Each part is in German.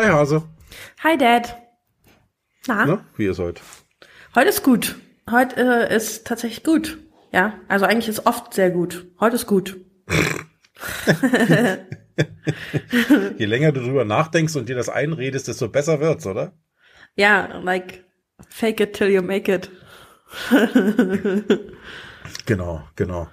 Hi Hase. Hi Dad. Na? Na, wie ihr seid? Heute ist gut. Heute äh, ist tatsächlich gut. Ja, also eigentlich ist oft sehr gut. Heute ist gut. Je länger du drüber nachdenkst und dir das einredest, desto besser wird's, oder? Ja, like fake it till you make it. genau, genau.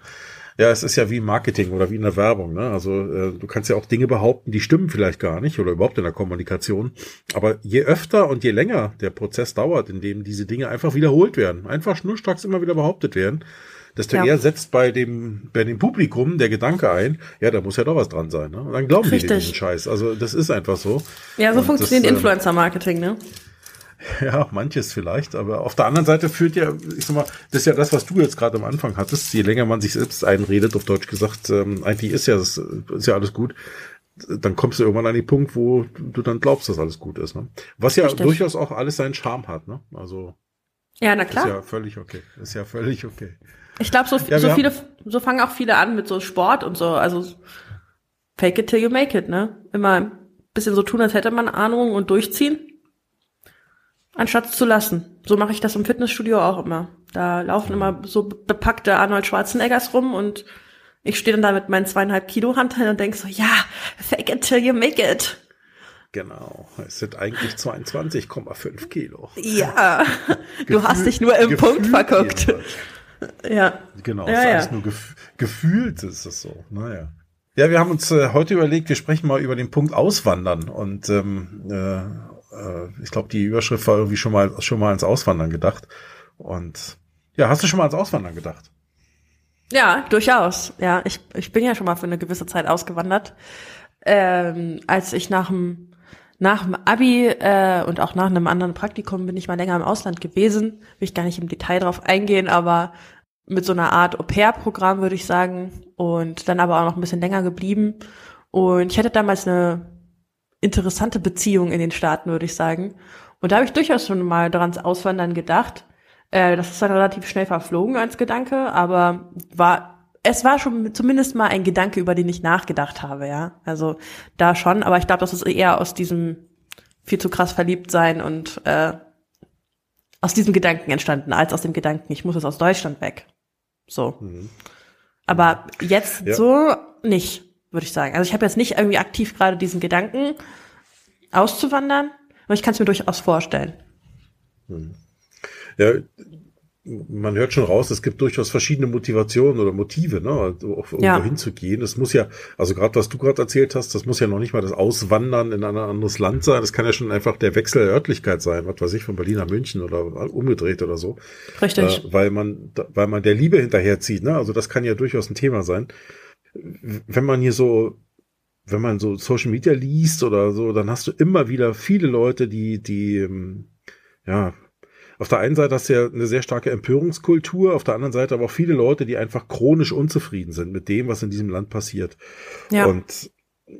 Ja, es ist ja wie Marketing oder wie in der Werbung. Ne? Also äh, du kannst ja auch Dinge behaupten, die stimmen vielleicht gar nicht oder überhaupt in der Kommunikation. Aber je öfter und je länger der Prozess dauert, in dem diese Dinge einfach wiederholt werden, einfach schnurstracks immer wieder behauptet werden, desto ja. eher setzt bei dem, bei dem Publikum der Gedanke ein, ja, da muss ja doch was dran sein. Ne? Und dann glauben Richtig. die diesen Scheiß. Also das ist einfach so. Ja, so und funktioniert das, ähm, Influencer-Marketing, ne? Ja, manches vielleicht, aber auf der anderen Seite führt ja, ich sag mal, das ist ja das, was du jetzt gerade am Anfang hattest. Je länger man sich selbst einredet, auf Deutsch gesagt, ähm, eigentlich ist ja das, ist ja alles gut. Dann kommst du irgendwann an den Punkt, wo du dann glaubst, dass alles gut ist. Ne? Was ja Richtig. durchaus auch alles seinen Charme hat. Ne? Also ja, na klar. Ist ja völlig okay. Ist ja völlig okay. Ich glaube, so, ja, so viele, so fangen auch viele an mit so Sport und so. Also fake it till you make it, ne? Immer ein bisschen so tun, als hätte man Ahnung und durchziehen anstatt zu lassen. So mache ich das im Fitnessstudio auch immer. Da laufen immer so bepackte Arnold Schwarzeneggers rum und ich stehe dann da mit meinen zweieinhalb Kilo Hanteln und denk so, ja, fake it till you make it. Genau, es sind eigentlich 22,5 Kilo. Ja, du hast dich nur im Punkt verguckt. Ja. Genau, ja, ja. nur gef gefühlt ist es so. Naja. Ja, wir haben uns äh, heute überlegt, wir sprechen mal über den Punkt Auswandern und ähm, äh, äh, ich glaube, die Überschrift war irgendwie schon mal, schon mal ans Auswandern gedacht. Und ja, hast du schon mal ans Auswandern gedacht? Ja, durchaus. Ja, ich, ich bin ja schon mal für eine gewisse Zeit ausgewandert. Ähm, als ich nach dem nach dem Abi äh, und auch nach einem anderen Praktikum bin ich mal länger im Ausland gewesen. Will ich gar nicht im Detail drauf eingehen, aber mit so einer Art Au-pair-Programm würde ich sagen. Und dann aber auch noch ein bisschen länger geblieben. Und ich hatte damals eine interessante Beziehung in den Staaten, würde ich sagen. Und da habe ich durchaus schon mal dran Auswandern gedacht. Äh, das ist dann relativ schnell verflogen als Gedanke, aber war es war schon zumindest mal ein Gedanke, über den ich nachgedacht habe, ja. Also da schon, aber ich glaube, das ist eher aus diesem viel zu krass verliebt sein und äh, aus diesem Gedanken entstanden, als aus dem Gedanken, ich muss jetzt aus Deutschland weg. So. Mhm. Aber jetzt ja. so nicht würde ich sagen. Also ich habe jetzt nicht irgendwie aktiv gerade diesen Gedanken, auszuwandern, aber ich kann es mir durchaus vorstellen. Hm. Ja, man hört schon raus, es gibt durchaus verschiedene Motivationen oder Motive, ne, auch irgendwo ja. hinzugehen. Das muss ja, also gerade was du gerade erzählt hast, das muss ja noch nicht mal das Auswandern in ein anderes Land sein. Das kann ja schon einfach der Wechsel der Örtlichkeit sein, was weiß ich, von Berlin nach München oder umgedreht oder so. Richtig. Äh, weil man, weil man der Liebe hinterherzieht, ne? Also das kann ja durchaus ein Thema sein wenn man hier so, wenn man so Social Media liest oder so, dann hast du immer wieder viele Leute, die, die, ähm, ja, auf der einen Seite hast du ja eine sehr starke Empörungskultur, auf der anderen Seite aber auch viele Leute, die einfach chronisch unzufrieden sind mit dem, was in diesem Land passiert. Ja. Und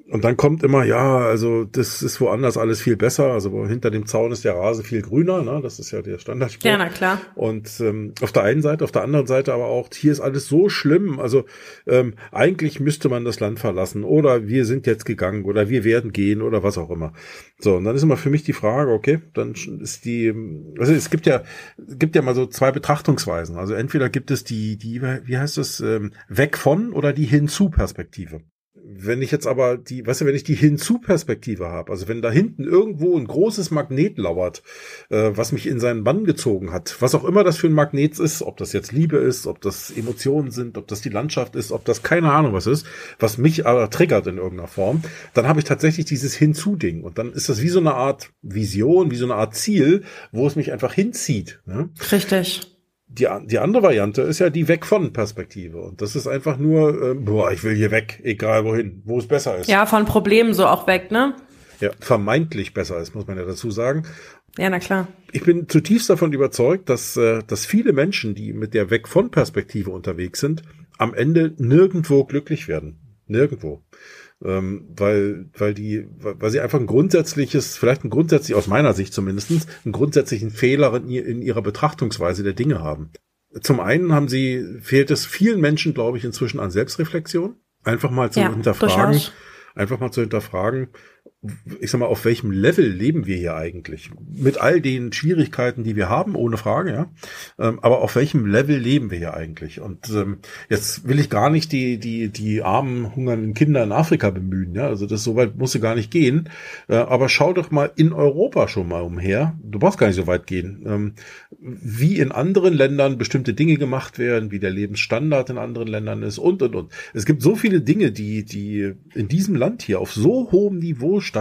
und dann kommt immer, ja, also das ist woanders alles viel besser. Also hinter dem Zaun ist der Rasen viel grüner, ne? Das ist ja der Standardspruch. Ja, na klar. Und ähm, auf der einen Seite, auf der anderen Seite aber auch, hier ist alles so schlimm. Also ähm, eigentlich müsste man das Land verlassen oder wir sind jetzt gegangen oder wir werden gehen oder was auch immer. So, und dann ist immer für mich die Frage, okay, dann ist die, also es gibt ja, gibt ja mal so zwei Betrachtungsweisen. Also entweder gibt es die, die, wie heißt das, ähm, weg von oder die Hinzu-Perspektive wenn ich jetzt aber die, weißt du, wenn ich die Hinzu-Perspektive habe, also wenn da hinten irgendwo ein großes Magnet lauert, äh, was mich in seinen Bann gezogen hat, was auch immer das für ein Magnet ist, ob das jetzt Liebe ist, ob das Emotionen sind, ob das die Landschaft ist, ob das keine Ahnung was ist, was mich aber triggert in irgendeiner Form, dann habe ich tatsächlich dieses Hinzu-Ding und dann ist das wie so eine Art Vision, wie so eine Art Ziel, wo es mich einfach hinzieht. Ne? Richtig die, die andere Variante ist ja die Weg von Perspektive. Und das ist einfach nur, äh, boah, ich will hier weg, egal wohin, wo es besser ist. Ja, von Problemen so auch weg, ne? Ja, vermeintlich besser ist, muss man ja dazu sagen. Ja, na klar. Ich bin zutiefst davon überzeugt, dass, äh, dass viele Menschen, die mit der Weg von Perspektive unterwegs sind, am Ende nirgendwo glücklich werden. Nirgendwo ähm, weil, weil die, weil sie einfach ein grundsätzliches, vielleicht ein grundsätzlich, aus meiner Sicht zumindestens, einen grundsätzlichen Fehler in, in ihrer Betrachtungsweise der Dinge haben. Zum einen haben sie, fehlt es vielen Menschen, glaube ich, inzwischen an Selbstreflexion. Einfach mal zu ja, hinterfragen, durchaus. einfach mal zu hinterfragen, ich sag mal, auf welchem Level leben wir hier eigentlich? Mit all den Schwierigkeiten, die wir haben, ohne Frage, ja. Ähm, aber auf welchem Level leben wir hier eigentlich? Und ähm, jetzt will ich gar nicht die, die, die armen, hungernden Kinder in Afrika bemühen, ja. Also das so weit musste gar nicht gehen. Äh, aber schau doch mal in Europa schon mal umher. Du brauchst gar nicht so weit gehen. Ähm, wie in anderen Ländern bestimmte Dinge gemacht werden, wie der Lebensstandard in anderen Ländern ist und, und, und. Es gibt so viele Dinge, die, die in diesem Land hier auf so hohem Niveau stattfinden.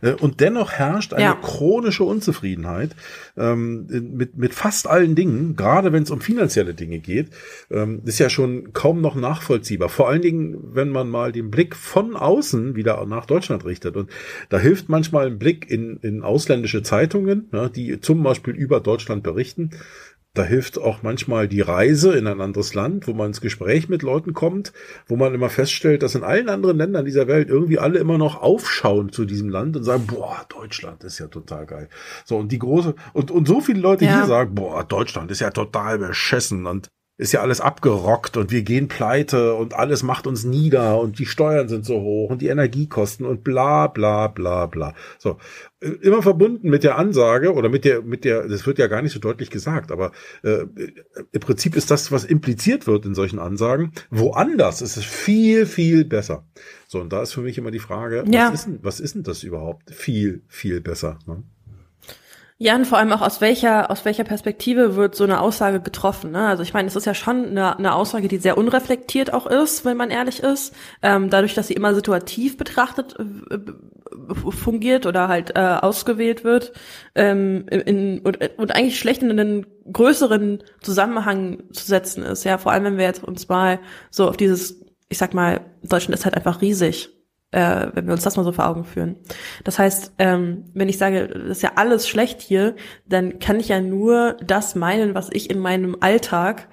Äh, und dennoch herrscht eine ja. chronische Unzufriedenheit ähm, mit, mit fast allen Dingen, gerade wenn es um finanzielle Dinge geht. Ähm, ist ja schon kaum noch nachvollziehbar. Vor allen Dingen, wenn man mal den Blick von außen wieder nach Deutschland richtet. Und da hilft manchmal ein Blick in, in ausländische Zeitungen, ja, die zum Beispiel über Deutschland berichten. Da hilft auch manchmal die Reise in ein anderes Land, wo man ins Gespräch mit Leuten kommt, wo man immer feststellt, dass in allen anderen Ländern dieser Welt irgendwie alle immer noch aufschauen zu diesem Land und sagen, boah, Deutschland ist ja total geil. So, und die große, und, und so viele Leute ja. hier sagen, boah, Deutschland ist ja total beschissen und ist ja alles abgerockt und wir gehen pleite und alles macht uns nieder und die Steuern sind so hoch und die Energiekosten und bla bla bla bla. So immer verbunden mit der Ansage oder mit der mit der das wird ja gar nicht so deutlich gesagt, aber äh, im Prinzip ist das was impliziert wird in solchen Ansagen. Woanders ist es viel viel besser. So und da ist für mich immer die Frage, ja. was ist denn, was ist denn das überhaupt viel viel besser? Ne? Ja, und vor allem auch aus welcher, aus welcher Perspektive wird so eine Aussage getroffen. Ne? Also ich meine, es ist ja schon eine, eine Aussage, die sehr unreflektiert auch ist, wenn man ehrlich ist. Ähm, dadurch, dass sie immer situativ betrachtet äh, fungiert oder halt äh, ausgewählt wird ähm, in, und, und eigentlich schlecht in einen größeren Zusammenhang zu setzen ist. Ja, vor allem, wenn wir jetzt uns mal so auf dieses, ich sag mal, Deutschland ist halt einfach riesig äh, wenn wir uns das mal so vor Augen führen. Das heißt, ähm, wenn ich sage, das ist ja alles schlecht hier, dann kann ich ja nur das meinen, was ich in meinem Alltag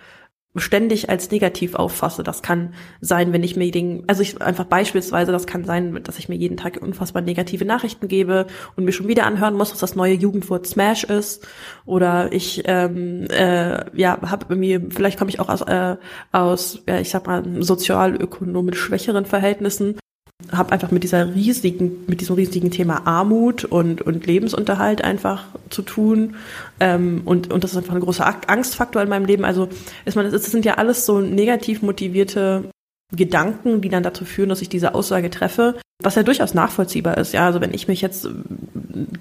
ständig als negativ auffasse. Das kann sein, wenn ich mir den, also ich einfach beispielsweise, das kann sein, dass ich mir jeden Tag unfassbar negative Nachrichten gebe und mir schon wieder anhören muss, dass das neue Jugendwort Smash ist. Oder ich ähm, äh, ja habe irgendwie, vielleicht komme ich auch aus, äh, aus, ja, ich sag mal, sozialökonomisch schwächeren Verhältnissen habe einfach mit dieser riesigen, mit diesem riesigen Thema Armut und, und Lebensunterhalt einfach zu tun. Ähm, und, und das ist einfach ein großer Angstfaktor in meinem Leben. Also ist man, es sind ja alles so negativ motivierte Gedanken, die dann dazu führen, dass ich diese Aussage treffe, was ja durchaus nachvollziehbar ist. Ja, also wenn ich mich jetzt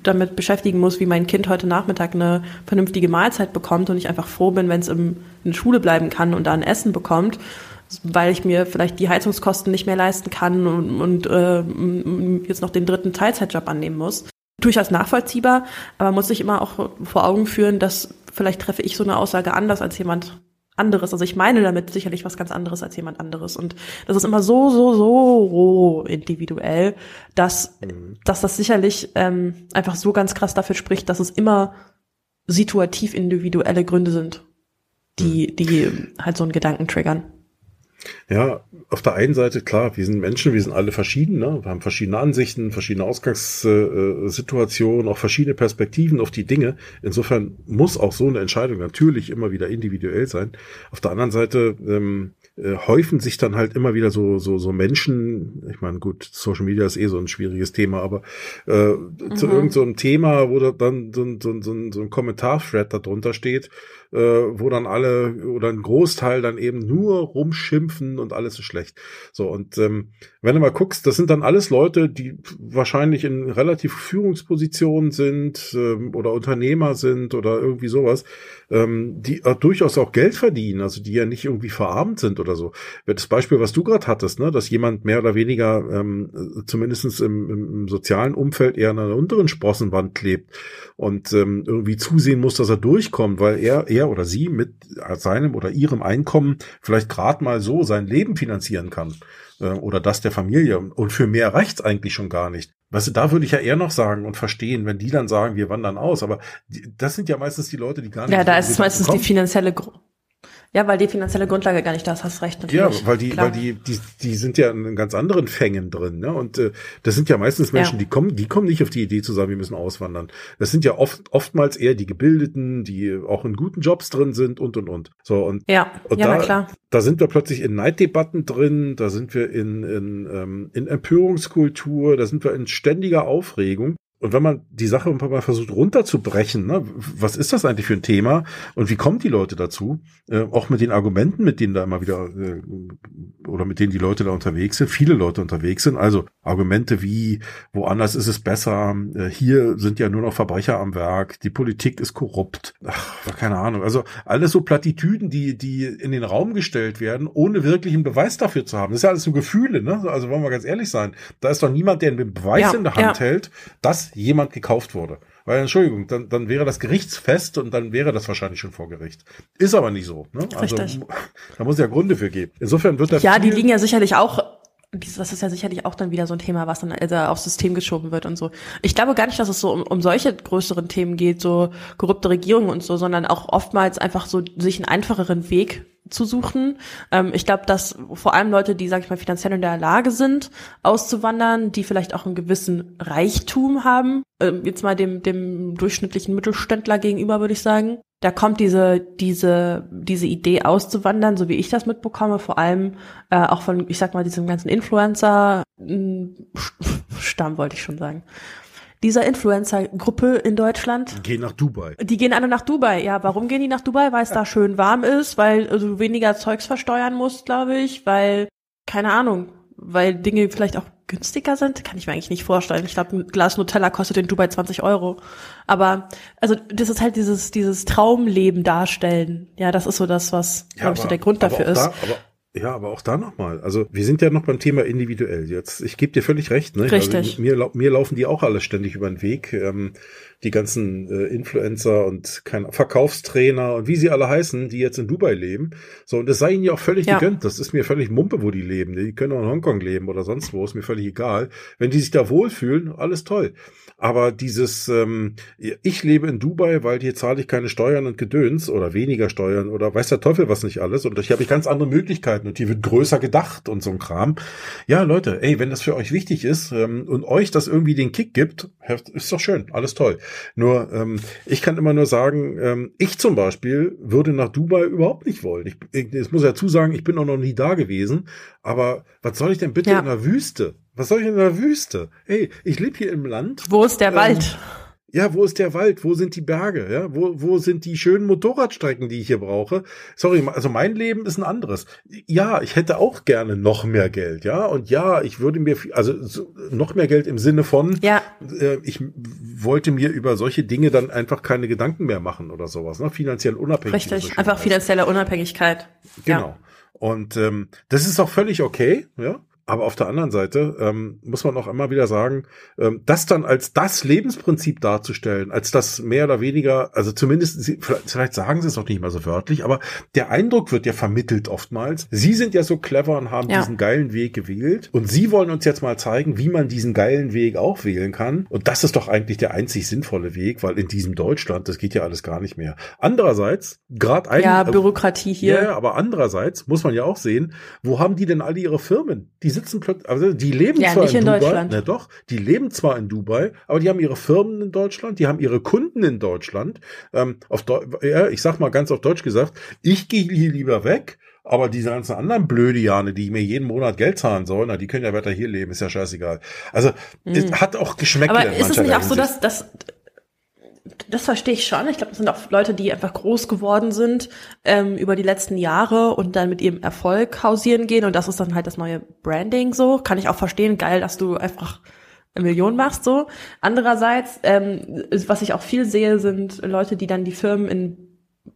damit beschäftigen muss, wie mein Kind heute Nachmittag eine vernünftige Mahlzeit bekommt und ich einfach froh bin, wenn es in der Schule bleiben kann und da ein Essen bekommt, weil ich mir vielleicht die Heizungskosten nicht mehr leisten kann und, und äh, jetzt noch den dritten Teilzeitjob annehmen muss. Durchaus nachvollziehbar, aber muss ich immer auch vor Augen führen, dass vielleicht treffe ich so eine Aussage anders als jemand anderes. Also ich meine damit sicherlich was ganz anderes als jemand anderes. Und das ist immer so, so, so individuell, dass, mhm. dass das sicherlich ähm, einfach so ganz krass dafür spricht, dass es immer situativ individuelle Gründe sind, die, mhm. die halt so einen Gedanken triggern. Ja, auf der einen Seite, klar, wir sind Menschen, wir sind alle verschieden, ne? wir haben verschiedene Ansichten, verschiedene Ausgangssituationen, auch verschiedene Perspektiven auf die Dinge. Insofern muss auch so eine Entscheidung natürlich immer wieder individuell sein. Auf der anderen Seite ähm, äh, häufen sich dann halt immer wieder so so so Menschen. Ich meine, gut, Social Media ist eh so ein schwieriges Thema, aber äh, mhm. zu irgendeinem so Thema, wo da dann so, so, so, so ein Kommentarthread darunter steht, äh, wo dann alle oder ein Großteil dann eben nur rumschimpfen und alles ist schlecht. So und ähm, wenn du mal guckst, das sind dann alles Leute, die wahrscheinlich in relativ Führungspositionen sind ähm, oder Unternehmer sind oder irgendwie sowas ähm, die äh, durchaus auch Geld verdienen, also die ja nicht irgendwie verarmt sind oder so. Das Beispiel, was du gerade hattest, ne, dass jemand mehr oder weniger ähm, zumindest im, im, sozialen Umfeld eher an einer unteren Sprossenwand klebt und ähm, irgendwie zusehen muss, dass er durchkommt, weil er, er oder sie mit seinem oder ihrem Einkommen vielleicht gerade mal so sein Leben finanzieren kann äh, oder das der Familie. Und für mehr reicht's eigentlich schon gar nicht. Weißt du, da würde ich ja eher noch sagen und verstehen, wenn die dann sagen, wir wandern aus. Aber die, das sind ja meistens die Leute, die gar nicht. Ja, da ist es meistens bekommen. die finanzielle, Ja, weil die finanzielle Grundlage gar nicht da ist, hast recht. Natürlich. Ja, weil die, Klar. weil die, die, die sind ja in ganz anderen Fängen drin, ne? Und äh, das sind ja meistens Menschen, ja. die kommen, die kommen nicht auf die Idee zu sagen, wir müssen auswandern. Das sind ja oft, oftmals eher die Gebildeten, die auch in guten Jobs drin sind und und und. So und ja, und ja, da, klar. da sind wir plötzlich in Neiddebatten drin, da sind wir in in, ähm, in Empörungskultur, da sind wir in ständiger Aufregung. Und wenn man die Sache ein paar Mal versucht runterzubrechen, ne, was ist das eigentlich für ein Thema und wie kommen die Leute dazu? Äh, auch mit den Argumenten, mit denen da immer wieder äh, oder mit denen die Leute da unterwegs sind, viele Leute unterwegs sind. Also Argumente wie, woanders ist es besser, äh, hier sind ja nur noch Verbrecher am Werk, die Politik ist korrupt, ach, keine Ahnung. Also alles so Plattitüden, die, die in den Raum gestellt werden, ohne wirklich einen Beweis dafür zu haben. Das ist ja alles so Gefühle, ne? Also wollen wir ganz ehrlich sein. Da ist doch niemand, der einen Beweis ja, in der Hand ja. hält, dass jemand gekauft wurde. Weil, Entschuldigung, dann, dann wäre das gerichtsfest und dann wäre das wahrscheinlich schon vor Gericht. Ist aber nicht so. Ne? Also Richtig. da muss es ja Gründe für geben. Insofern wird da Ja, die liegen ja sicherlich auch das ist ja sicherlich auch dann wieder so ein Thema, was dann also aufs System geschoben wird und so. Ich glaube gar nicht, dass es so um, um solche größeren Themen geht, so korrupte Regierungen und so, sondern auch oftmals einfach so sich einen einfacheren Weg zu suchen. Ähm, ich glaube, dass vor allem Leute, die, sag ich mal, finanziell in der Lage sind, auszuwandern, die vielleicht auch einen gewissen Reichtum haben, äh, jetzt mal dem, dem durchschnittlichen Mittelständler gegenüber, würde ich sagen, da kommt diese, diese, diese Idee auszuwandern, so wie ich das mitbekomme, vor allem äh, auch von, ich sag mal, diesem ganzen Influencer-Stamm, wollte ich schon sagen. Dieser Influencer-Gruppe in Deutschland. Die gehen nach Dubai. Die gehen alle nach Dubai. Ja, warum gehen die nach Dubai? Weil es da schön warm ist, weil du weniger Zeugs versteuern musst, glaube ich, weil, keine Ahnung, weil Dinge vielleicht auch günstiger sind, kann ich mir eigentlich nicht vorstellen. Ich glaube, ein Glas Nutella kostet in Dubai 20 Euro. Aber also das ist halt dieses dieses Traumleben darstellen. Ja, das ist so das, was ja, glaube ich so der Grund dafür ist. Da, aber ja, aber auch da nochmal. Also wir sind ja noch beim Thema individuell. Jetzt, ich gebe dir völlig recht. Ne? Richtig. Also, mir, mir laufen die auch alle ständig über den Weg. Ähm, die ganzen äh, Influencer und kein Verkaufstrainer und wie sie alle heißen, die jetzt in Dubai leben. So, und es sei ihnen ja auch völlig ja. gegönnt. Das ist mir völlig Mumpe, wo die leben. Die können auch in Hongkong leben oder sonst wo, ist mir völlig egal. Wenn die sich da wohlfühlen, alles toll. Aber dieses, ähm, ich lebe in Dubai, weil hier zahle ich keine Steuern und Gedöns oder weniger Steuern oder weiß der Teufel was nicht alles und ich habe ganz andere Möglichkeiten und hier wird größer gedacht und so ein Kram. Ja, Leute, ey, wenn das für euch wichtig ist ähm, und euch das irgendwie den Kick gibt, ist doch schön, alles toll. Nur, ähm, ich kann immer nur sagen, ähm, ich zum Beispiel würde nach Dubai überhaupt nicht wollen. Ich, ich, ich muss ja zusagen, ich bin auch noch nie da gewesen, aber was soll ich denn bitte ja. in der Wüste? Was soll ich in der Wüste? Hey, ich lebe hier im Land. Wo ist der ähm, Wald? Ja, wo ist der Wald? Wo sind die Berge? Ja, wo, wo sind die schönen Motorradstrecken, die ich hier brauche? Sorry, also mein Leben ist ein anderes. Ja, ich hätte auch gerne noch mehr Geld, ja. Und ja, ich würde mir, also so, noch mehr Geld im Sinne von, ja. äh, ich wollte mir über solche Dinge dann einfach keine Gedanken mehr machen oder sowas, ne? Finanziell unabhängig. Richtig, so einfach finanzielle Unabhängigkeit. Genau. Ja. Und ähm, das ist auch völlig okay, ja. Aber auf der anderen Seite ähm, muss man auch immer wieder sagen, ähm, das dann als das Lebensprinzip darzustellen, als das mehr oder weniger, also zumindest, vielleicht sagen sie es auch nicht mal so wörtlich, aber der Eindruck wird ja vermittelt oftmals. Sie sind ja so clever und haben ja. diesen geilen Weg gewählt und sie wollen uns jetzt mal zeigen, wie man diesen geilen Weg auch wählen kann. Und das ist doch eigentlich der einzig sinnvolle Weg, weil in diesem Deutschland, das geht ja alles gar nicht mehr. Andererseits, gerade ein... Ja, Bürokratie hier. Ja, aber andererseits muss man ja auch sehen, wo haben die denn alle ihre Firmen? Die sitzen plötzlich, also die leben ja, zwar in, in, Dubai, Deutschland. Ne, doch, die leben zwar in Dubai, aber die haben ihre Firmen in Deutschland, die haben ihre Kunden in Deutschland. Ähm, auf Deu ja, ich sag mal ganz auf Deutsch gesagt, ich gehe hier lieber weg, aber diese ganzen anderen blöde Jane, die mir jeden Monat Geld zahlen sollen, na, die können ja weiter hier leben, ist ja scheißegal. Also, mhm. es hat auch geschmeckt. Aber ist es nicht auch so, dass, dass das verstehe ich schon. Ich glaube, das sind auch Leute, die einfach groß geworden sind ähm, über die letzten Jahre und dann mit ihrem Erfolg hausieren gehen. Und das ist dann halt das neue Branding so. Kann ich auch verstehen. Geil, dass du einfach eine Million machst so. Andererseits, ähm, was ich auch viel sehe, sind Leute, die dann die Firmen in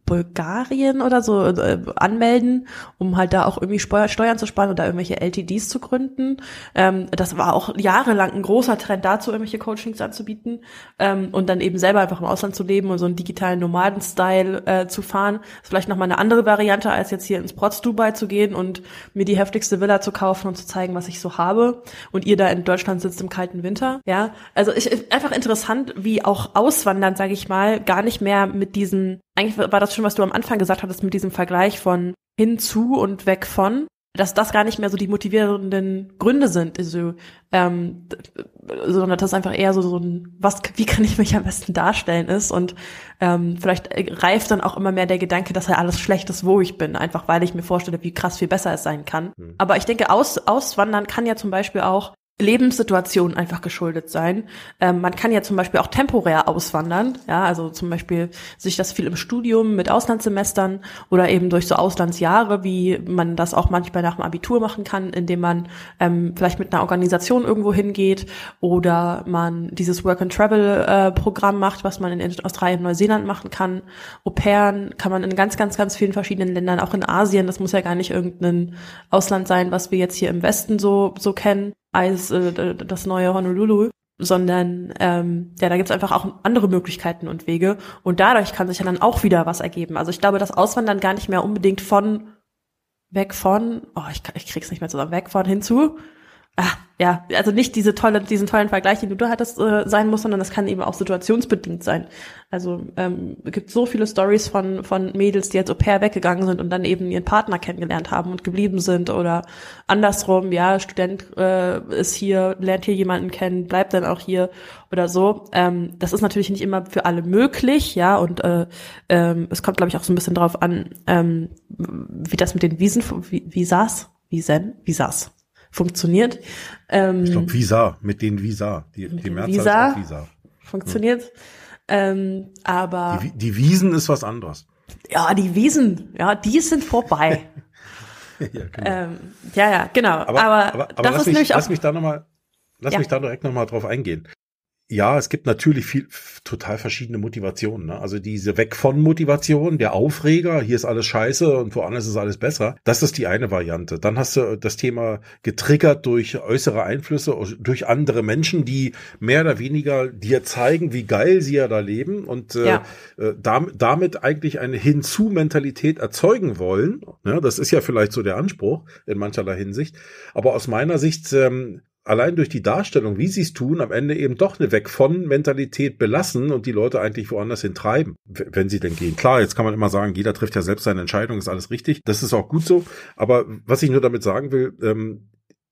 Bulgarien oder so äh, anmelden, um halt da auch irgendwie Steuer, Steuern zu sparen oder irgendwelche LTDs zu gründen. Ähm, das war auch jahrelang ein großer Trend dazu, irgendwelche Coachings anzubieten ähm, und dann eben selber einfach im Ausland zu leben und so einen digitalen Nomaden-Style äh, zu fahren. Das ist vielleicht nochmal eine andere Variante, als jetzt hier ins Protz Dubai zu gehen und mir die heftigste Villa zu kaufen und zu zeigen, was ich so habe. Und ihr da in Deutschland sitzt im kalten Winter. Ja, also ich, einfach interessant, wie auch Auswandern, sage ich mal, gar nicht mehr mit diesen eigentlich war das schon, was du am Anfang gesagt hattest mit diesem Vergleich von hinzu und weg von, dass das gar nicht mehr so die motivierenden Gründe sind, also, ähm, sondern das einfach eher so, so ein, was, wie kann ich mich am besten darstellen ist und ähm, vielleicht reift dann auch immer mehr der Gedanke, dass ja alles schlecht ist, wo ich bin, einfach weil ich mir vorstelle, wie krass viel besser es sein kann. Mhm. Aber ich denke, aus, auswandern kann ja zum Beispiel auch Lebenssituation einfach geschuldet sein. Ähm, man kann ja zum Beispiel auch temporär auswandern, ja, also zum Beispiel sich das viel im Studium mit Auslandssemestern oder eben durch so Auslandsjahre, wie man das auch manchmal nach dem Abitur machen kann, indem man ähm, vielleicht mit einer Organisation irgendwo hingeht oder man dieses Work-and-Travel-Programm äh, macht, was man in Australien, Neuseeland machen kann. Au pairen kann man in ganz, ganz, ganz vielen verschiedenen Ländern, auch in Asien, das muss ja gar nicht irgendein Ausland sein, was wir jetzt hier im Westen so, so kennen als äh, das neue Honolulu, sondern ähm, ja, da gibt's einfach auch andere Möglichkeiten und Wege und dadurch kann sich ja dann auch wieder was ergeben. Also ich glaube, das Auswandern gar nicht mehr unbedingt von weg von, oh, ich, ich krieg's nicht mehr zusammen, weg von hinzu, ah, ja, also nicht diese tolle, diesen tollen Vergleich, den du da hattest, äh, sein muss, sondern das kann eben auch situationsbedingt sein. Also ähm, es gibt so viele Stories von von Mädels, die jetzt au pair weggegangen sind und dann eben ihren Partner kennengelernt haben und geblieben sind oder andersrum, ja, Student äh, ist hier, lernt hier jemanden kennen, bleibt dann auch hier oder so. Ähm, das ist natürlich nicht immer für alle möglich, ja, und äh, ähm, es kommt, glaube ich, auch so ein bisschen drauf an, ähm, wie das mit den Visen, wie, wie saß, Visen, wie saß funktioniert. Ähm, ich glaube Visa, mit den Visa. Die, die Mehrzahl Visa, ist Visa. Funktioniert. Hm. Ähm, aber. Die, die Wiesen ist was anderes. Ja, die Wiesen, ja, die sind vorbei. ja, genau. Ähm, ja, ja, genau. Aber, aber, aber, aber lass mich. Lass mich da nochmal, lass ja. mich da direkt nochmal drauf eingehen ja, es gibt natürlich viel, total verschiedene Motivationen. Ne? Also diese Weg von Motivation, der Aufreger, hier ist alles scheiße und woanders ist alles besser. Das ist die eine Variante. Dann hast du das Thema getriggert durch äußere Einflüsse, durch andere Menschen, die mehr oder weniger dir zeigen, wie geil sie ja da leben und äh, ja. äh, damit, damit eigentlich eine Hinzu-Mentalität erzeugen wollen. Ja, das ist ja vielleicht so der Anspruch in mancherlei Hinsicht. Aber aus meiner Sicht ähm, allein durch die Darstellung, wie sie es tun, am Ende eben doch eine Weg von Mentalität belassen und die Leute eigentlich woanders hin treiben, wenn sie denn gehen. Klar, jetzt kann man immer sagen, jeder trifft ja selbst seine Entscheidung, ist alles richtig. Das ist auch gut so. Aber was ich nur damit sagen will, ähm,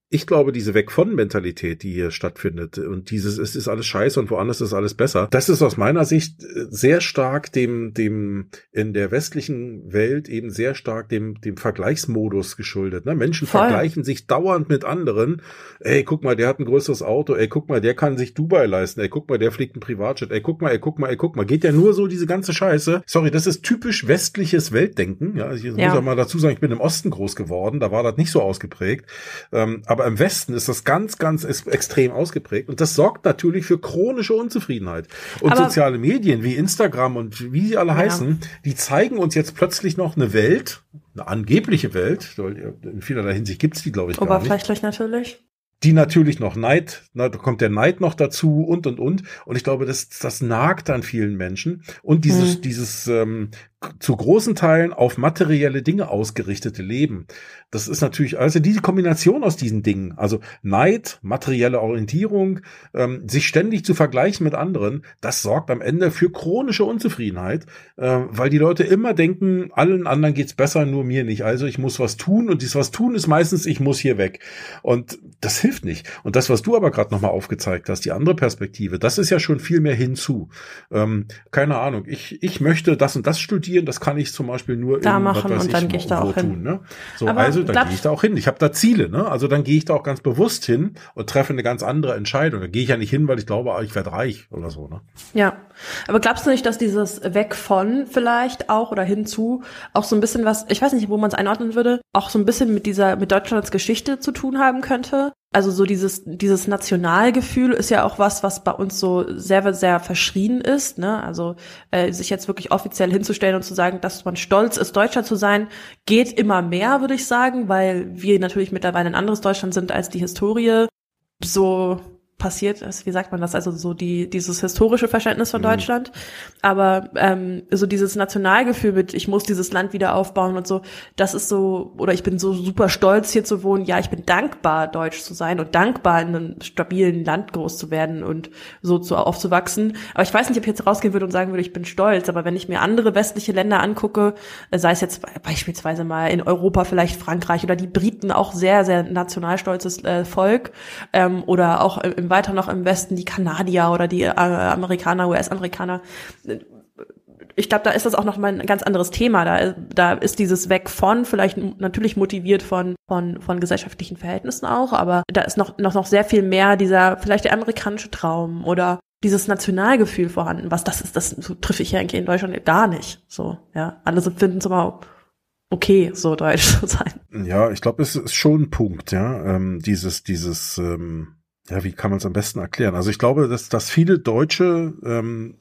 ich glaube, diese Weg von Mentalität, die hier stattfindet und dieses, es ist alles scheiße und woanders ist alles besser, das ist aus meiner Sicht äh, sehr stark dem, dem, in der westlichen Welt eben sehr stark dem, dem Vergleichsmodus geschuldet. Ne? Menschen Voll. vergleichen sich dauernd mit anderen. Ey, guck mal, der hat ein größeres Auto. Ey, guck mal, der kann sich Dubai leisten. Ey, guck mal, der fliegt ein Privatjet. Ey, guck mal, ey, guck mal, ey, guck mal. Geht ja nur so diese ganze Scheiße. Sorry, das ist typisch westliches Weltdenken. Ja, ich ja. muss auch mal dazu sagen, ich bin im Osten groß geworden. Da war das nicht so ausgeprägt. Ähm, aber im Westen ist das ganz, ganz extrem ausgeprägt und das sorgt natürlich für chronische Unzufriedenheit. Und Aber soziale Medien wie Instagram und wie sie alle ja. heißen, die zeigen uns jetzt plötzlich noch eine Welt, eine angebliche Welt, in vielerlei Hinsicht gibt's die, glaube ich, gar nicht. Oberflächlich natürlich die natürlich noch Neid, na, da kommt der Neid noch dazu und und und. Und ich glaube, das, das nagt an vielen Menschen. Und dieses, mhm. dieses ähm, zu großen Teilen auf materielle Dinge ausgerichtete Leben. Das ist natürlich, also diese Kombination aus diesen Dingen, also Neid, materielle Orientierung, ähm, sich ständig zu vergleichen mit anderen, das sorgt am Ende für chronische Unzufriedenheit, äh, weil die Leute immer denken, allen anderen geht's besser, nur mir nicht. Also ich muss was tun und dieses was tun ist meistens, ich muss hier weg. Und das hilft nicht. Und das, was du aber gerade nochmal aufgezeigt hast, die andere Perspektive, das ist ja schon viel mehr hinzu. Ähm, keine Ahnung, ich, ich möchte das und das studieren, studieren, das kann ich zum Beispiel nur da in, machen und dann gehe ich da auch tun, hin. Ne? So, Aber also dann gehe ich da auch hin. Ich habe da Ziele, ne? Also dann gehe ich da auch ganz bewusst hin und treffe eine ganz andere Entscheidung. Da gehe ich ja nicht hin, weil ich glaube, ah, ich werde reich oder so, ne? Ja. Aber glaubst du nicht, dass dieses Weg von vielleicht auch oder hinzu auch so ein bisschen was, ich weiß nicht, wo man es einordnen würde, auch so ein bisschen mit dieser, mit Deutschlands Geschichte zu tun haben könnte? Also so dieses, dieses Nationalgefühl ist ja auch was, was bei uns so sehr, sehr verschrien ist. Ne? Also äh, sich jetzt wirklich offiziell hinzustellen und zu sagen, dass man stolz ist, Deutscher zu sein, geht immer mehr, würde ich sagen, weil wir natürlich mittlerweile ein anderes Deutschland sind als die Historie so passiert ist. Wie sagt man das? Also so die dieses historische Verständnis von mhm. Deutschland, aber ähm, so dieses Nationalgefühl mit ich muss dieses Land wieder aufbauen und so. Das ist so oder ich bin so super stolz hier zu wohnen. Ja, ich bin dankbar deutsch zu sein und dankbar in einem stabilen Land groß zu werden und so zu aufzuwachsen. Aber ich weiß nicht, ob ich jetzt rausgehen würde und sagen würde, ich bin stolz. Aber wenn ich mir andere westliche Länder angucke, äh, sei es jetzt beispielsweise mal in Europa vielleicht Frankreich oder die Briten auch sehr sehr nationalstolzes äh, Volk ähm, oder auch im weiter noch im Westen die Kanadier oder die äh, Amerikaner, US-Amerikaner. Ich glaube, da ist das auch noch mal ein ganz anderes Thema. Da, da ist dieses Weg von vielleicht natürlich motiviert von von von gesellschaftlichen Verhältnissen auch, aber da ist noch noch noch sehr viel mehr dieser vielleicht der amerikanische Traum oder dieses Nationalgefühl vorhanden. Was das ist, das so trifft ich ja eigentlich in Deutschland gar nicht. So, ja, alle finden es immer okay, so deutsch zu sein. Ja, ich glaube, es ist schon ein Punkt, ja, ähm, dieses dieses ähm ja, wie kann man es am besten erklären? Also ich glaube, dass, dass viele Deutsche ähm,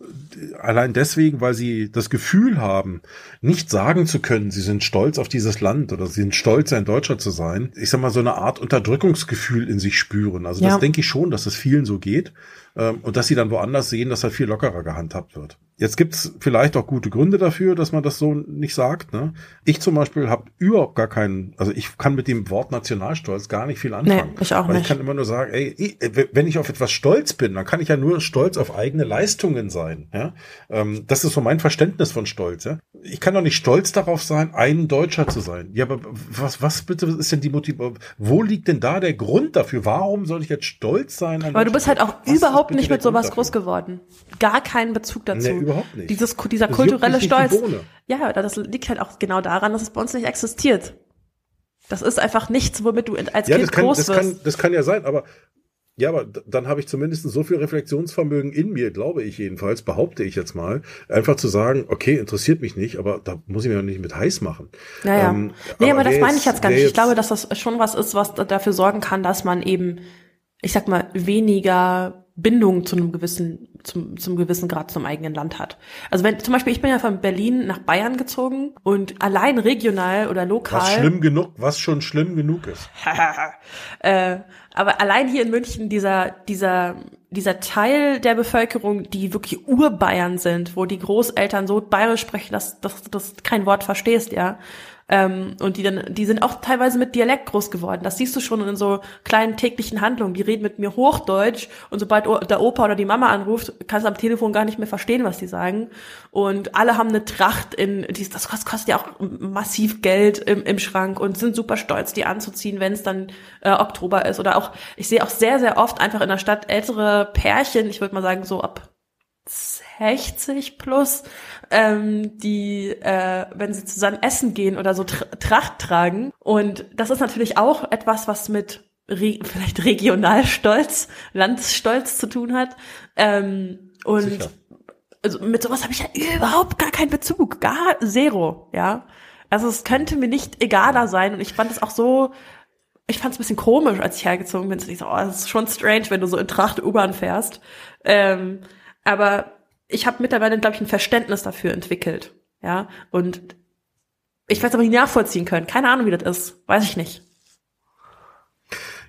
allein deswegen, weil sie das Gefühl haben, nicht sagen zu können, sie sind stolz auf dieses Land oder sie sind stolz, ein Deutscher zu sein, ich sag mal, so eine Art Unterdrückungsgefühl in sich spüren. Also ja. das denke ich schon, dass es vielen so geht ähm, und dass sie dann woanders sehen, dass halt viel lockerer gehandhabt wird. Jetzt gibt's vielleicht auch gute Gründe dafür, dass man das so nicht sagt. Ne? Ich zum Beispiel habe überhaupt gar keinen, also ich kann mit dem Wort Nationalstolz gar nicht viel anfangen. Nee, ich auch nicht. Ich kann immer nur sagen, ey, ich, wenn ich auf etwas stolz bin, dann kann ich ja nur stolz auf eigene Leistungen sein. Ja? Ähm, das ist so mein Verständnis von Stolz. Ja? Ich kann doch nicht stolz darauf sein, ein Deutscher zu sein. Ja, aber was, was bitte ist denn die Motivation? Wo liegt denn da der Grund dafür? Warum soll ich jetzt stolz sein? Aber du bist halt auch überhaupt nicht mit sowas groß geworden. Gar keinen Bezug dazu. Nee, überhaupt nicht. Dieses, dieser das kulturelle Stolz. Ja, das liegt halt auch genau daran, dass es bei uns nicht existiert. Das ist einfach nichts, womit du als ja, Kind kann, groß das wirst. Kann, das kann ja sein, aber ja, aber dann habe ich zumindest so viel Reflexionsvermögen in mir, glaube ich jedenfalls, behaupte ich jetzt mal, einfach zu sagen, okay, interessiert mich nicht, aber da muss ich mir auch nicht mit heiß machen. Naja. Ähm, nee, aber, aber das meine ich jetzt gar nicht. Ich glaube, dass das schon was ist, was dafür sorgen kann, dass man eben, ich sag mal, weniger Bindung zu einem gewissen, zum, zum gewissen Grad zum eigenen Land hat. Also wenn zum Beispiel, ich bin ja von Berlin nach Bayern gezogen und allein regional oder lokal. Was schlimm genug, was schon schlimm genug ist. äh, aber allein hier in München dieser, dieser, dieser Teil der Bevölkerung, die wirklich Urbayern sind, wo die Großeltern so bayerisch sprechen, dass, dass du das kein Wort verstehst, ja. Ähm, und die dann, die sind auch teilweise mit Dialekt groß geworden. Das siehst du schon in so kleinen täglichen Handlungen. Die reden mit mir Hochdeutsch und sobald der Opa oder die Mama anruft, kannst du am Telefon gar nicht mehr verstehen, was die sagen. Und alle haben eine Tracht in, das kostet ja auch massiv Geld im, im Schrank und sind super stolz, die anzuziehen, wenn es dann äh, Oktober ist. Oder auch, ich sehe auch sehr, sehr oft einfach in der Stadt ältere Pärchen, ich würde mal sagen so ab 60 plus, ähm, die, äh, wenn sie zusammen essen gehen oder so Tracht tragen. Und das ist natürlich auch etwas, was mit Re vielleicht Regionalstolz, Landsstolz zu tun hat. Ähm, und Sicher. also mit sowas habe ich ja überhaupt gar keinen Bezug, gar zero, ja. Also es könnte mir nicht egaler sein und ich fand es auch so ich fand es ein bisschen komisch, als ich hergezogen bin. Ich so, oh, das ist schon strange, wenn du so in Tracht U-Bahn fährst. Ähm, aber ich habe mittlerweile, glaube ich, ein Verständnis dafür entwickelt. Ja, und ich weiß aber nicht nachvollziehen können. Keine Ahnung, wie das ist. Weiß ich nicht.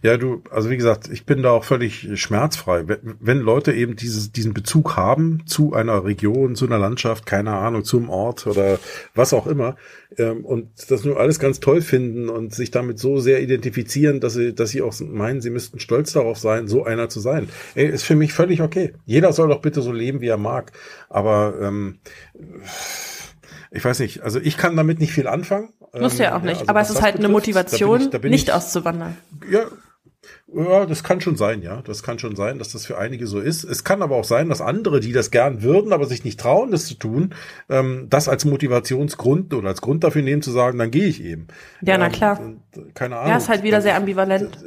Ja, du, also wie gesagt, ich bin da auch völlig schmerzfrei. Wenn, wenn Leute eben dieses, diesen Bezug haben zu einer Region, zu einer Landschaft, keine Ahnung, zum Ort oder was auch immer, ähm, und das nur alles ganz toll finden und sich damit so sehr identifizieren, dass sie, dass sie auch meinen, sie müssten stolz darauf sein, so einer zu sein. Ey, ist für mich völlig okay. Jeder soll doch bitte so leben, wie er mag. Aber ähm, ich weiß nicht, also ich kann damit nicht viel anfangen. Muss ja auch nicht, ja, also aber es ist halt betrifft, eine Motivation, ich, nicht ich, auszuwandern. Ja, ja, das kann schon sein, ja. Das kann schon sein, dass das für einige so ist. Es kann aber auch sein, dass andere, die das gern würden, aber sich nicht trauen, das zu tun, ähm, das als Motivationsgrund oder als Grund dafür nehmen, zu sagen, dann gehe ich eben. Ja, na ähm, klar. Keine Ahnung. Ja, ist halt wieder sehr ambivalent.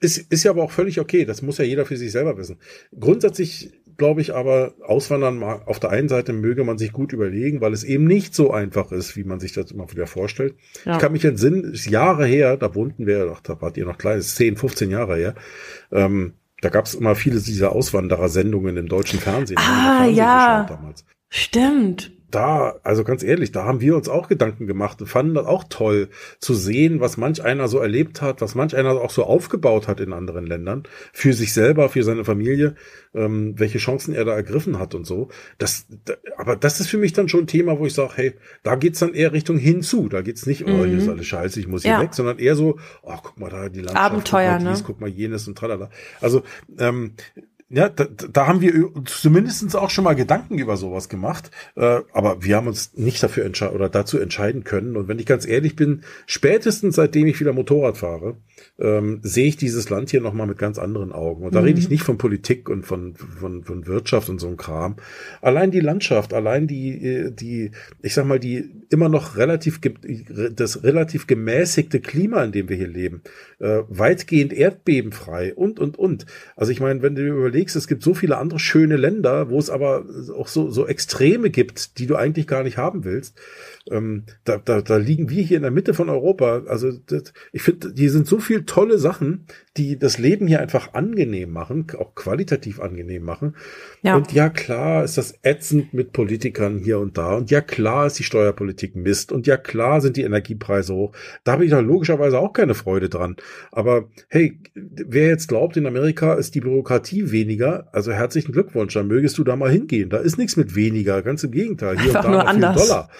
Ist, ist ja aber auch völlig okay. Das muss ja jeder für sich selber wissen. Grundsätzlich glaube ich aber, Auswandern auf der einen Seite möge man sich gut überlegen, weil es eben nicht so einfach ist, wie man sich das immer wieder vorstellt. Ja. Ich kann mich entsinnen, ist Jahre her, da wohnten wir, ach, da wart ihr noch klein, ist 10, 15 Jahre her, ähm, da gab es immer viele dieser Auswanderer-Sendungen im deutschen Fernsehen. Ah, ja. Stimmt. Da, also ganz ehrlich, da haben wir uns auch Gedanken gemacht und fanden das auch toll zu sehen, was manch einer so erlebt hat, was manch einer auch so aufgebaut hat in anderen Ländern, für sich selber, für seine Familie, ähm, welche Chancen er da ergriffen hat und so. Das, da, aber das ist für mich dann schon ein Thema, wo ich sage, hey, da geht's dann eher Richtung hinzu. Da geht's nicht, oh, hier ist mhm. alles scheiße, ich muss hier ja. weg, sondern eher so, oh, guck mal da die Landschaft, Abenteuer, guck mal dies, ne? guck mal jenes und tralala. Also ähm, ja, da, da haben wir zumindestens auch schon mal Gedanken über sowas gemacht, äh, aber wir haben uns nicht dafür entscheiden oder dazu entscheiden können. Und wenn ich ganz ehrlich bin, spätestens seitdem ich wieder Motorrad fahre, ähm, sehe ich dieses Land hier nochmal mit ganz anderen Augen. Und da mhm. rede ich nicht von Politik und von, von, von Wirtschaft und so einem Kram. Allein die Landschaft, allein die, äh, die, ich sag mal, die immer noch relativ, das relativ gemäßigte Klima, in dem wir hier leben, äh, weitgehend erdbebenfrei und, und, und. Also ich meine, wenn du überlegst, überlegst, es gibt so viele andere schöne Länder, wo es aber auch so, so Extreme gibt, die du eigentlich gar nicht haben willst. Ähm, da, da, da liegen wir hier in der Mitte von Europa. Also das, ich finde, die sind so viel tolle Sachen, die das Leben hier einfach angenehm machen, auch qualitativ angenehm machen. Ja. Und ja, klar ist das ätzend mit Politikern hier und da. Und ja, klar ist die Steuerpolitik Mist. Und ja, klar sind die Energiepreise hoch. Da habe ich doch logischerweise auch keine Freude dran. Aber hey, wer jetzt glaubt, in Amerika ist die Bürokratie weniger, also herzlichen Glückwunsch, dann mögest du da mal hingehen. Da ist nichts mit weniger, ganz im Gegenteil. Hier Einfach und da nur anders. Dollar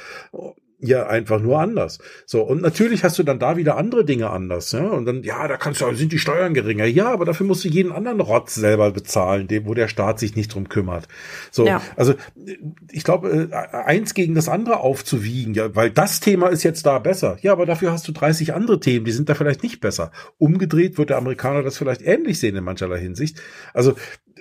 ja einfach nur anders. So und natürlich hast du dann da wieder andere Dinge anders, ja und dann ja, da kannst du sind die Steuern geringer. Ja, aber dafür musst du jeden anderen Rotz selber bezahlen, dem, wo der Staat sich nicht drum kümmert. So, ja. also ich glaube, äh, eins gegen das andere aufzuwiegen, ja, weil das Thema ist jetzt da besser. Ja, aber dafür hast du 30 andere Themen, die sind da vielleicht nicht besser. Umgedreht wird der Amerikaner das vielleicht ähnlich sehen in mancherlei Hinsicht. Also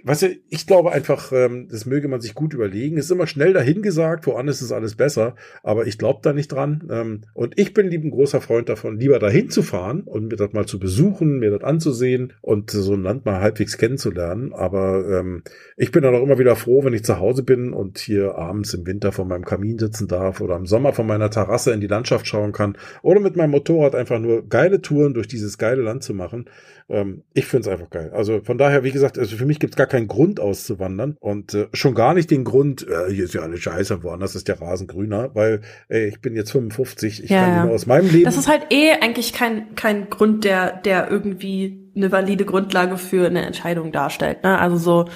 weißt du, ich glaube einfach, ähm, das möge man sich gut überlegen. Ist immer schnell dahingesagt, woanders ist alles besser, aber ich glaube da nicht dran. Ähm, und ich bin lieb ein großer Freund davon, lieber dahin zu fahren und mir das mal zu besuchen, mir das anzusehen und so ein Land mal halbwegs kennenzulernen. Aber ähm, ich bin dann auch immer wieder froh, wenn ich zu Hause bin und hier abends im Winter vor meinem Kamin sitzen darf oder im Sommer von meiner Terrasse in die Landschaft schauen kann oder mit meinem Motorrad einfach nur geile Touren durch dieses geile Land zu machen. Ähm, ich finde es einfach geil. Also von daher, wie gesagt, also für mich gibt es gar keinen Grund auszuwandern und äh, schon gar nicht den Grund, äh, hier ist ja alles scheiße, woanders ist der Rasen grüner, weil ey, ich bin jetzt 55, ich ja, kann ja. nur aus meinem Leben. Das ist halt eh eigentlich kein, kein Grund, der, der irgendwie eine valide Grundlage für eine Entscheidung darstellt. Ne? Also so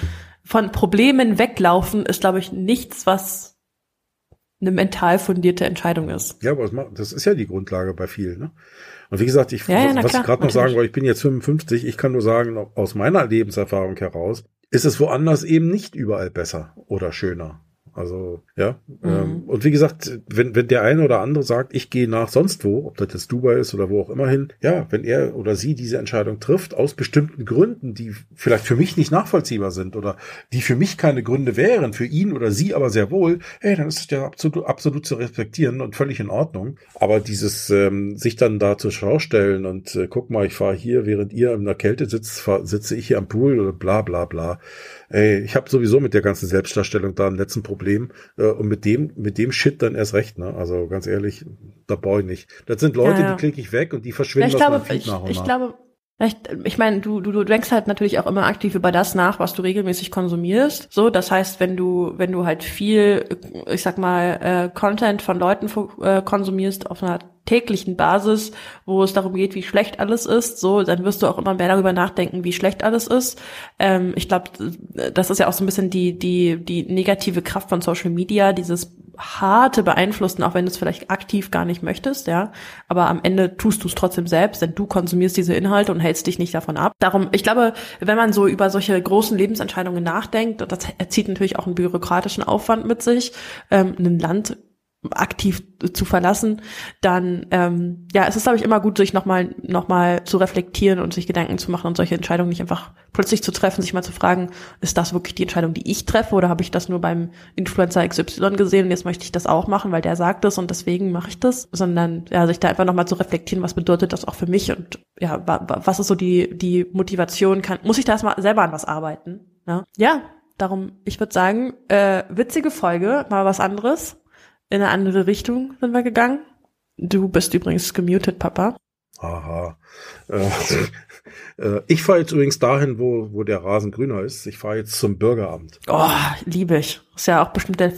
von Problemen weglaufen ist, glaube ich, nichts, was eine mental fundierte Entscheidung ist. Ja, aber das ist ja die Grundlage bei vielen. Ne? Und wie gesagt, ich, ja, ja, was klar, ich gerade noch sagen wollte, ich bin jetzt 55, ich kann nur sagen, aus meiner Lebenserfahrung heraus, ist es woanders eben nicht überall besser oder schöner. Also, ja. Mhm. Ähm, und wie gesagt, wenn, wenn der eine oder andere sagt, ich gehe nach sonst wo, ob das jetzt Dubai ist oder wo auch immer hin, ja, wenn er oder sie diese Entscheidung trifft, aus bestimmten Gründen, die vielleicht für mich nicht nachvollziehbar sind oder die für mich keine Gründe wären, für ihn oder sie aber sehr wohl, hey, dann ist es ja absolut, absolut zu respektieren und völlig in Ordnung. Aber dieses ähm, sich dann da zur Schau stellen und äh, guck mal, ich fahre hier, während ihr in der Kälte sitzt, fahr, sitze ich hier am Pool oder bla bla bla ey, ich habe sowieso mit der ganzen Selbstdarstellung da ein letzten Problem äh, und mit dem mit dem Shit dann erst recht, ne? Also ganz ehrlich, da brauche ich nicht. Das sind Leute, ja, ja. die klicke ich weg und die verschwinden ja, ich glaube, ich, nach und ich nach. glaube, ich, ich meine, du, du, du denkst halt natürlich auch immer aktiv über das nach, was du regelmäßig konsumierst. So, das heißt, wenn du, wenn du halt viel, ich sag mal, äh, Content von Leuten äh, konsumierst auf einer täglichen Basis, wo es darum geht, wie schlecht alles ist, so, dann wirst du auch immer mehr darüber nachdenken, wie schlecht alles ist. Ähm, ich glaube, das ist ja auch so ein bisschen die, die, die negative Kraft von Social Media, dieses harte Beeinflussen, auch wenn du es vielleicht aktiv gar nicht möchtest, ja. Aber am Ende tust du es trotzdem selbst, denn du konsumierst diese Inhalte und hältst dich nicht davon ab. Darum, ich glaube, wenn man so über solche großen Lebensentscheidungen nachdenkt, das zieht natürlich auch einen bürokratischen Aufwand mit sich. Ähm, ein Land aktiv zu verlassen, dann ähm, ja, es ist glaube ich immer gut, sich nochmal noch mal zu reflektieren und sich Gedanken zu machen und solche Entscheidungen nicht einfach plötzlich zu treffen, sich mal zu fragen, ist das wirklich die Entscheidung, die ich treffe oder habe ich das nur beim Influencer XY gesehen und jetzt möchte ich das auch machen, weil der sagt das und deswegen mache ich das, sondern ja, sich da einfach nochmal zu reflektieren, was bedeutet das auch für mich und ja, was ist so die die Motivation, kann muss ich da erstmal selber an was arbeiten? Ja, ja darum, ich würde sagen, äh, witzige Folge, mal was anderes in eine andere Richtung sind wir gegangen. Du bist übrigens gemutet, Papa. Aha. Äh, äh, ich fahre jetzt übrigens dahin, wo, wo der Rasen grüner ist. Ich fahre jetzt zum Bürgeramt. Oh, liebe ich. Ist ja auch bestimmt der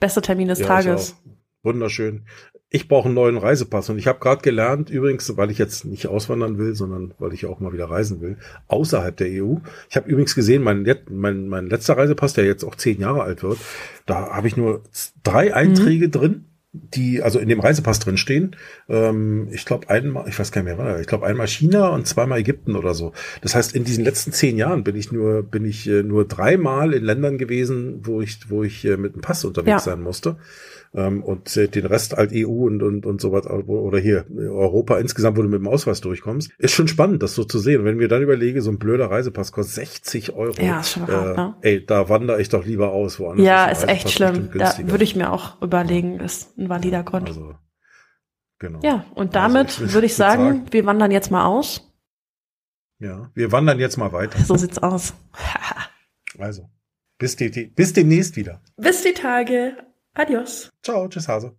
Bester Termin des Ja, Tages. Wunderschön. Ich brauche einen neuen Reisepass und ich habe gerade gelernt, übrigens, weil ich jetzt nicht auswandern will, sondern weil ich auch mal wieder reisen will, außerhalb der EU. Ich habe übrigens gesehen, mein, mein, mein letzter Reisepass, der jetzt auch zehn Jahre alt wird, da habe ich nur drei Einträge drin, die also in dem Reisepass drin stehen. Ähm, ich glaube einmal, ich weiß gar nicht mehr, ich glaube einmal China und zweimal Ägypten oder so. Das heißt, in diesen letzten zehn Jahren bin ich nur bin ich äh, nur dreimal in Ländern gewesen, wo ich wo ich äh, mit dem Pass unterwegs Ja. sein musste. Ähm, und äh, den Rest halt EU und, und, und so was, oder hier äh, Europa insgesamt, wo du mit dem Ausweis durchkommst. Ist schon spannend, das so zu sehen. Und wenn ich mir dann überlege, so ein blöder Reisepass kostet 60 Euro. Ja, ist schon hart, ne? Ey, da wandere ich doch lieber aus, woanders. Ja, ein ist echt schlimm. Da würde ich mir auch überlegen, ist ein valider Grund. Also, genau. ja, und damit Also würde ich würd sagen, wir wandern jetzt mal aus. Ja, wir wandern jetzt mal weiter. So sieht's aus. Also, bis, die, bis demnächst wieder. Bis die Tage. Adios. Ciao, tschüss Hase.